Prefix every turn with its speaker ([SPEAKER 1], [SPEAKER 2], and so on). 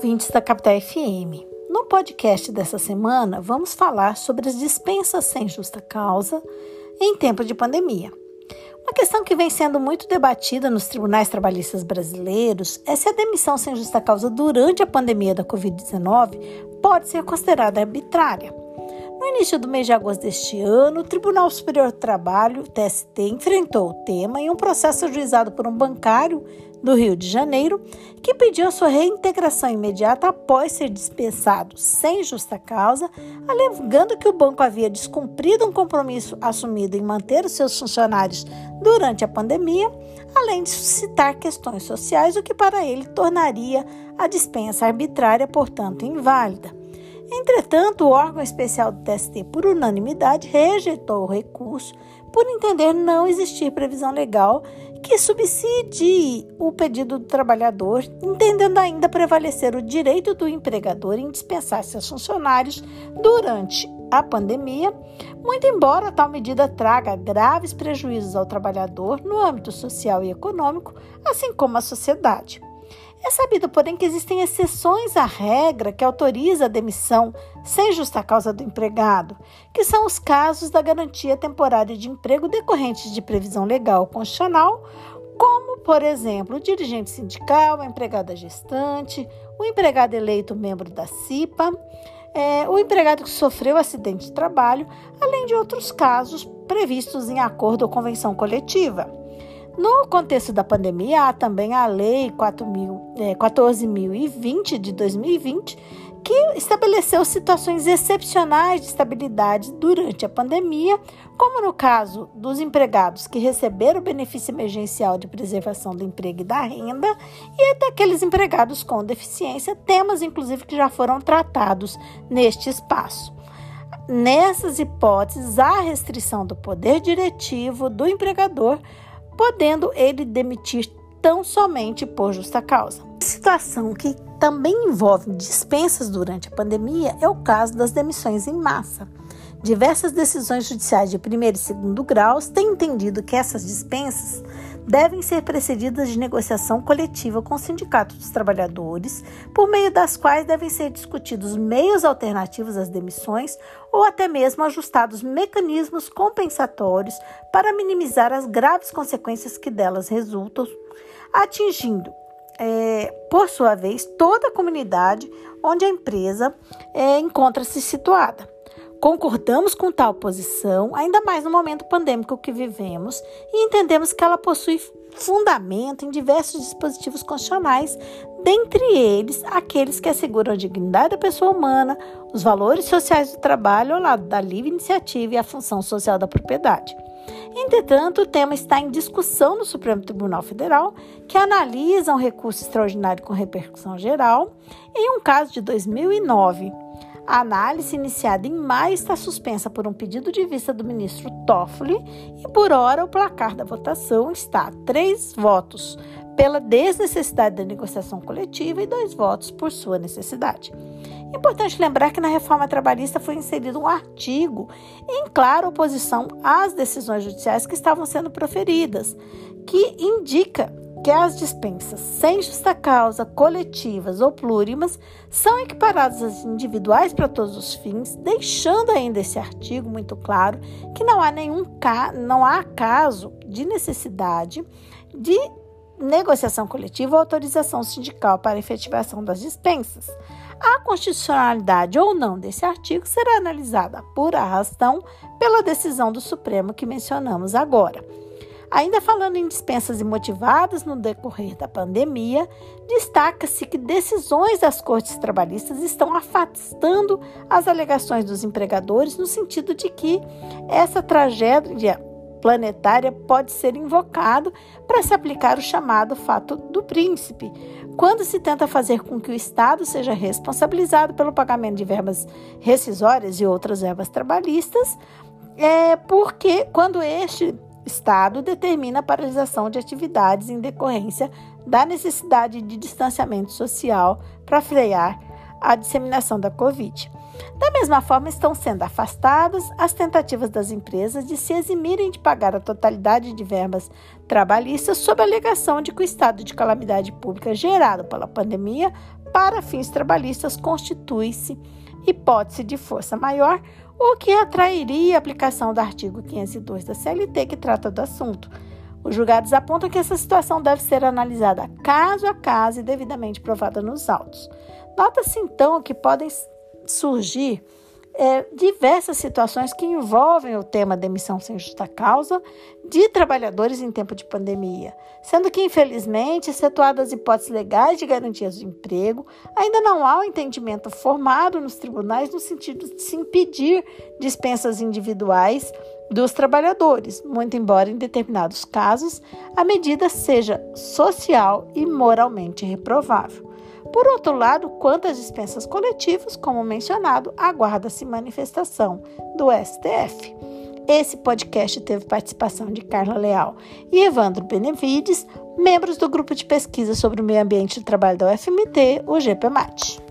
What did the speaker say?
[SPEAKER 1] ouvintes da Capital FM. No podcast dessa semana, vamos falar sobre as dispensas sem justa causa em tempo de pandemia. Uma questão que vem sendo muito debatida nos tribunais trabalhistas brasileiros é se a demissão sem justa causa durante a pandemia da Covid-19 pode ser considerada arbitrária. No início do mês de agosto deste ano, o Tribunal Superior do Trabalho, TST, enfrentou o tema em um processo ajuizado por um bancário do Rio de Janeiro, que pediu sua reintegração imediata após ser dispensado sem justa causa, alegando que o banco havia descumprido um compromisso assumido em manter os seus funcionários durante a pandemia, além de suscitar questões sociais, o que para ele tornaria a dispensa arbitrária, portanto, inválida. Entretanto, o órgão especial do TST, por unanimidade, rejeitou o recurso por entender não existir previsão legal que subsidie o pedido do trabalhador, entendendo ainda prevalecer o direito do empregador em dispensar seus funcionários durante a pandemia, muito embora tal medida traga graves prejuízos ao trabalhador no âmbito social e econômico, assim como à sociedade. É sabido, porém, que existem exceções à regra que autoriza a demissão sem justa causa do empregado, que são os casos da garantia temporária de emprego decorrentes de previsão legal constitucional, como, por exemplo, o dirigente sindical, a empregada gestante, o empregado eleito membro da CIPA, é, o empregado que sofreu acidente de trabalho, além de outros casos previstos em acordo ou convenção coletiva. No contexto da pandemia, há também a Lei 14.020 é, de 2020, que estabeleceu situações excepcionais de estabilidade durante a pandemia, como no caso dos empregados que receberam o benefício emergencial de preservação do emprego e da renda, e daqueles empregados com deficiência, temas inclusive que já foram tratados neste espaço. Nessas hipóteses, há restrição do poder diretivo do empregador podendo ele demitir tão somente por justa causa. Situação que também envolve dispensas durante a pandemia é o caso das demissões em massa. Diversas decisões judiciais de primeiro e segundo graus têm entendido que essas dispensas devem ser precedidas de negociação coletiva com o Sindicato dos Trabalhadores, por meio das quais devem ser discutidos meios alternativos às demissões ou até mesmo ajustados mecanismos compensatórios para minimizar as graves consequências que delas resultam, atingindo é, por sua vez, toda a comunidade onde a empresa é, encontra-se situada. Concordamos com tal posição, ainda mais no momento pandêmico que vivemos, e entendemos que ela possui fundamento em diversos dispositivos constitucionais, dentre eles aqueles que asseguram a dignidade da pessoa humana, os valores sociais do trabalho ao lado da livre iniciativa e a função social da propriedade. Entretanto, o tema está em discussão no Supremo Tribunal Federal, que analisa um recurso extraordinário com repercussão geral em um caso de 2009 a análise iniciada em maio está suspensa por um pedido de vista do ministro Toffoli e, por hora, o placar da votação está a três votos pela desnecessidade da negociação coletiva e dois votos por sua necessidade. Importante lembrar que na reforma trabalhista foi inserido um artigo em clara oposição às decisões judiciais que estavam sendo proferidas, que indica que as dispensas sem justa causa, coletivas ou plurimas são equiparadas às individuais para todos os fins, deixando ainda esse artigo muito claro que não há nenhum não há caso de necessidade de negociação coletiva ou autorização sindical para efetivação das dispensas. A constitucionalidade ou não desse artigo será analisada por arrastão pela decisão do Supremo que mencionamos agora. Ainda falando em dispensas imotivadas no decorrer da pandemia, destaca-se que decisões das cortes trabalhistas estão afastando as alegações dos empregadores no sentido de que essa tragédia planetária pode ser invocado para se aplicar o chamado fato do príncipe, quando se tenta fazer com que o Estado seja responsabilizado pelo pagamento de verbas rescisórias e outras verbas trabalhistas, é porque quando este Estado determina a paralisação de atividades em decorrência da necessidade de distanciamento social para frear a disseminação da Covid. Da mesma forma, estão sendo afastadas as tentativas das empresas de se eximirem de pagar a totalidade de verbas trabalhistas sob a alegação de que o estado de calamidade pública gerado pela pandemia para fins trabalhistas constitui-se hipótese de força maior, o que atrairia a aplicação do artigo 502 da CLT, que trata do assunto. Os julgados apontam que essa situação deve ser analisada caso a caso e devidamente provada nos autos. Nota-se então que podem surgir é, diversas situações que envolvem o tema demissão sem justa causa de trabalhadores em tempo de pandemia, sendo que, infelizmente, excetuadas as hipóteses legais de garantias de emprego, ainda não há um entendimento formado nos tribunais no sentido de se impedir dispensas individuais dos trabalhadores, muito embora em determinados casos a medida seja social e moralmente reprovável. Por outro lado, quanto às dispensas coletivas, como mencionado, aguarda-se manifestação do STF. Esse podcast teve participação de Carla Leal e Evandro Benevides, membros do grupo de pesquisa sobre o meio ambiente e trabalho da UFMT, o GPMAT.